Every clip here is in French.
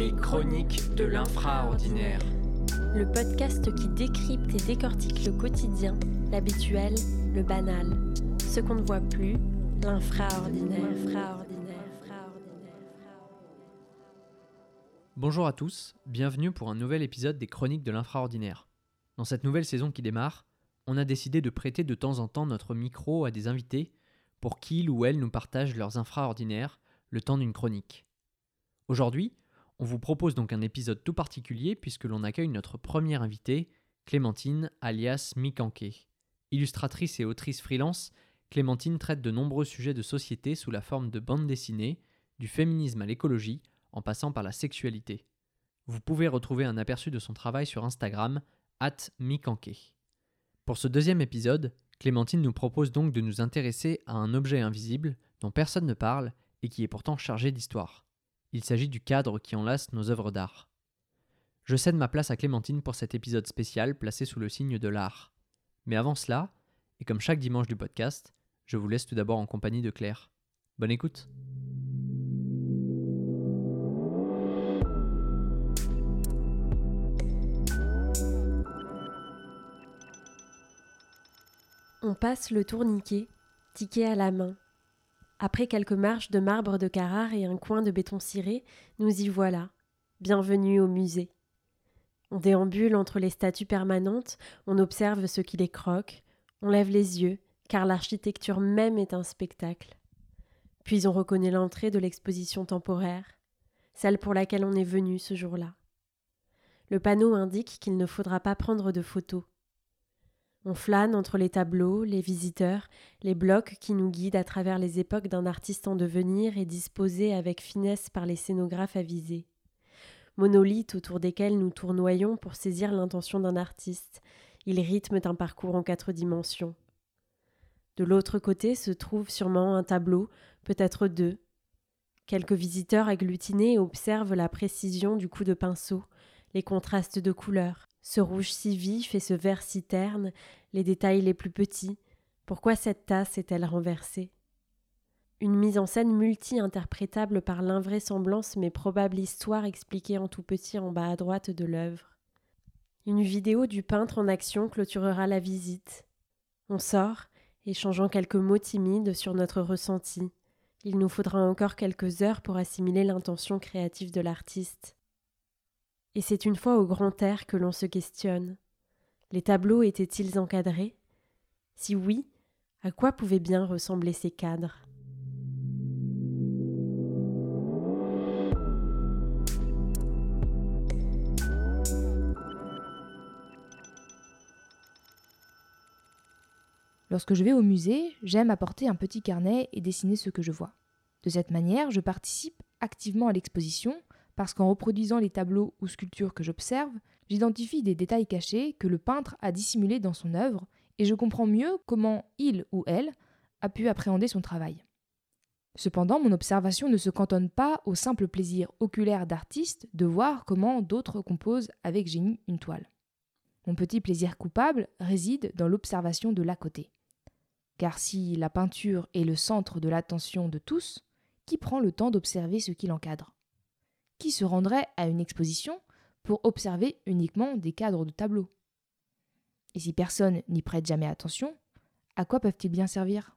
Les chroniques de l'infraordinaire. Le podcast qui décrypte et décortique le quotidien, l'habituel, le banal. Ce qu'on ne voit plus, l'infraordinaire. Bonjour à tous, bienvenue pour un nouvel épisode des Chroniques de l'infraordinaire. Dans cette nouvelle saison qui démarre, on a décidé de prêter de temps en temps notre micro à des invités pour qu'ils ou elles nous partagent leurs infraordinaires le temps d'une chronique. Aujourd'hui, on vous propose donc un épisode tout particulier puisque l'on accueille notre première invitée, Clémentine alias Mikanke. Illustratrice et autrice freelance, Clémentine traite de nombreux sujets de société sous la forme de bande dessinée, du féminisme à l'écologie, en passant par la sexualité. Vous pouvez retrouver un aperçu de son travail sur Instagram, at Mikanke. Pour ce deuxième épisode, Clémentine nous propose donc de nous intéresser à un objet invisible dont personne ne parle et qui est pourtant chargé d'histoire. Il s'agit du cadre qui enlace nos œuvres d'art. Je cède ma place à Clémentine pour cet épisode spécial placé sous le signe de l'art. Mais avant cela, et comme chaque dimanche du podcast, je vous laisse tout d'abord en compagnie de Claire. Bonne écoute On passe le tourniquet, ticket à la main. Après quelques marches de marbre de Carrare et un coin de béton ciré, nous y voilà. Bienvenue au musée. On déambule entre les statues permanentes, on observe ce qui les croque, on lève les yeux, car l'architecture même est un spectacle. Puis on reconnaît l'entrée de l'exposition temporaire, celle pour laquelle on est venu ce jour-là. Le panneau indique qu'il ne faudra pas prendre de photos. On flâne entre les tableaux, les visiteurs, les blocs qui nous guident à travers les époques d'un artiste en devenir et disposés avec finesse par les scénographes avisés. Monolithes autour desquels nous tournoyons pour saisir l'intention d'un artiste, ils rythment un parcours en quatre dimensions. De l'autre côté se trouve sûrement un tableau, peut-être deux. Quelques visiteurs agglutinés observent la précision du coup de pinceau, les contrastes de couleurs. Ce rouge si vif et ce vert si terne, les détails les plus petits. Pourquoi cette tasse est-elle renversée? Une mise en scène multi-interprétable par l'invraisemblance mais probable histoire expliquée en tout petit en bas à droite de l'œuvre. Une vidéo du peintre en action clôturera la visite. On sort, échangeant quelques mots timides sur notre ressenti. Il nous faudra encore quelques heures pour assimiler l'intention créative de l'artiste. Et c'est une fois au grand air que l'on se questionne. Les tableaux étaient-ils encadrés? Si oui, à quoi pouvaient bien ressembler ces cadres? Lorsque je vais au musée, j'aime apporter un petit carnet et dessiner ce que je vois. De cette manière, je participe activement à l'exposition parce qu'en reproduisant les tableaux ou sculptures que j'observe, j'identifie des détails cachés que le peintre a dissimulés dans son œuvre et je comprends mieux comment il ou elle a pu appréhender son travail. Cependant, mon observation ne se cantonne pas au simple plaisir oculaire d'artiste de voir comment d'autres composent avec génie une toile. Mon petit plaisir coupable réside dans l'observation de l'à côté. Car si la peinture est le centre de l'attention de tous, qui prend le temps d'observer ce qui l'encadre? Qui se rendrait à une exposition pour observer uniquement des cadres de tableaux Et si personne n'y prête jamais attention, à quoi peuvent-ils bien servir?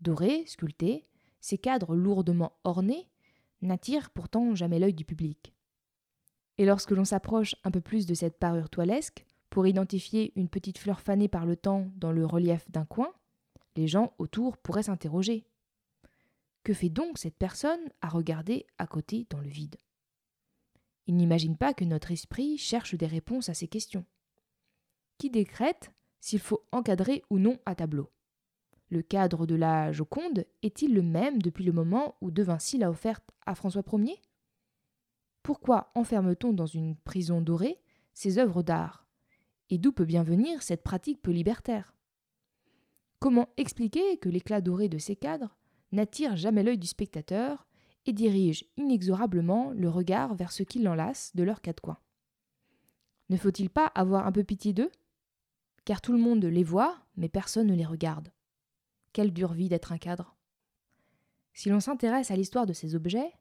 Dorés, sculptés, ces cadres lourdement ornés n'attirent pourtant jamais l'œil du public. Et lorsque l'on s'approche un peu plus de cette parure toilesque, pour identifier une petite fleur fanée par le temps dans le relief d'un coin, les gens autour pourraient s'interroger. Que fait donc cette personne à regarder à côté dans le vide? Il n'imagine pas que notre esprit cherche des réponses à ces questions. Qui décrète s'il faut encadrer ou non à tableau? Le cadre de la Joconde est-il le même depuis le moment où De Vinci l'a offerte à François Ier? Pourquoi enferme-t-on dans une prison dorée ces œuvres d'art? Et d'où peut bien venir cette pratique peu libertaire? Comment expliquer que l'éclat doré de ces cadres n'attire jamais l'œil du spectateur et dirige inexorablement le regard vers ce qui l'enlace de leurs quatre coins. Ne faut-il pas avoir un peu pitié d'eux? Car tout le monde les voit, mais personne ne les regarde. Quelle dure vie d'être un cadre Si l'on s'intéresse à l'histoire de ces objets,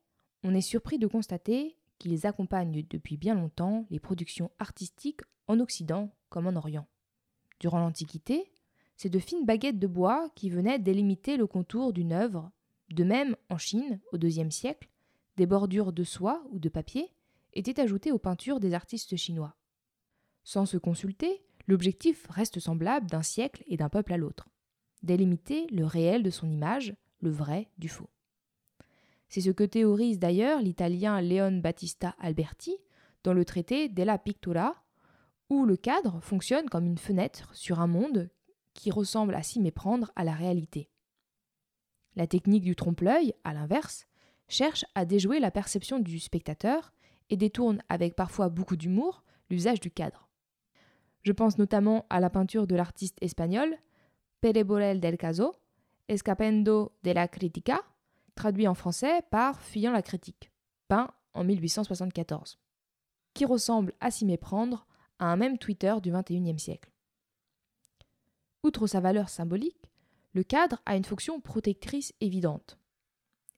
on est surpris de constater qu'ils accompagnent depuis bien longtemps les productions artistiques en Occident comme en Orient. Durant l'Antiquité, c'est de fines baguettes de bois qui venaient délimiter le contour d'une œuvre. De même, en Chine, au IIe siècle, des bordures de soie ou de papier étaient ajoutées aux peintures des artistes chinois. Sans se consulter, l'objectif reste semblable d'un siècle et d'un peuple à l'autre délimiter le réel de son image, le vrai du faux. C'est ce que théorise d'ailleurs l'italien Leon Battista Alberti dans le traité Della Pictura, où le cadre fonctionne comme une fenêtre sur un monde qui ressemble à s'y méprendre à la réalité. La technique du trompe-l'œil, à l'inverse, cherche à déjouer la perception du spectateur et détourne avec parfois beaucoup d'humour l'usage du cadre. Je pense notamment à la peinture de l'artiste espagnol Pereborel del Caso, Escapendo de la Critica, traduit en français par Fuyant la critique, peint en 1874, qui ressemble à s'y méprendre à un même Twitter du XXIe siècle. Outre sa valeur symbolique, le cadre a une fonction protectrice évidente.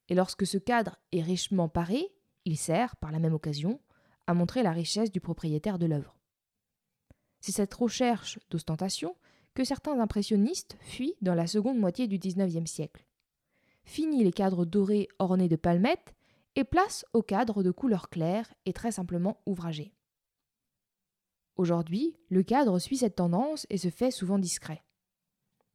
Et lorsque ce cadre est richement paré, il sert, par la même occasion, à montrer la richesse du propriétaire de l'œuvre. C'est cette recherche d'ostentation que certains impressionnistes fuient dans la seconde moitié du XIXe siècle. Fini les cadres dorés ornés de palmettes et place au cadre de couleur claire et très simplement ouvragé. Aujourd'hui, le cadre suit cette tendance et se fait souvent discret.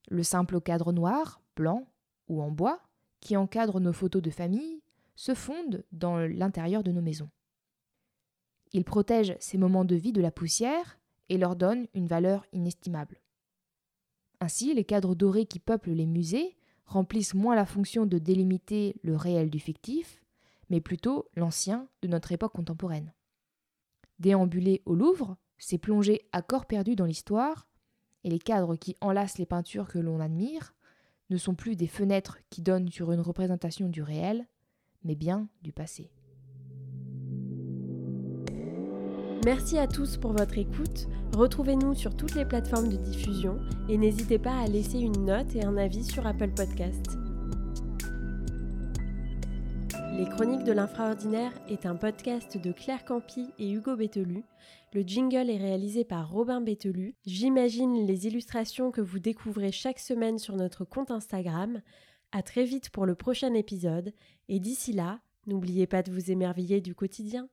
Le simple cadre noir, blanc ou en bois, qui encadre nos photos de famille, se fonde dans l'intérieur de nos maisons. Il protège ces moments de vie de la poussière et leur donne une valeur inestimable. Ainsi, les cadres dorés qui peuplent les musées remplissent moins la fonction de délimiter le réel du fictif, mais plutôt l'ancien de notre époque contemporaine. Déambuler au Louvre, c'est plonger à corps perdu dans l'histoire, et les cadres qui enlacent les peintures que l'on admire ne sont plus des fenêtres qui donnent sur une représentation du réel, mais bien du passé. Merci à tous pour votre écoute. Retrouvez-nous sur toutes les plateformes de diffusion et n'hésitez pas à laisser une note et un avis sur Apple Podcast. Les Chroniques de l'Infraordinaire est un podcast de Claire Campi et Hugo Bételu. Le jingle est réalisé par Robin Bételu. J'imagine les illustrations que vous découvrez chaque semaine sur notre compte Instagram. À très vite pour le prochain épisode et d'ici là, n'oubliez pas de vous émerveiller du quotidien.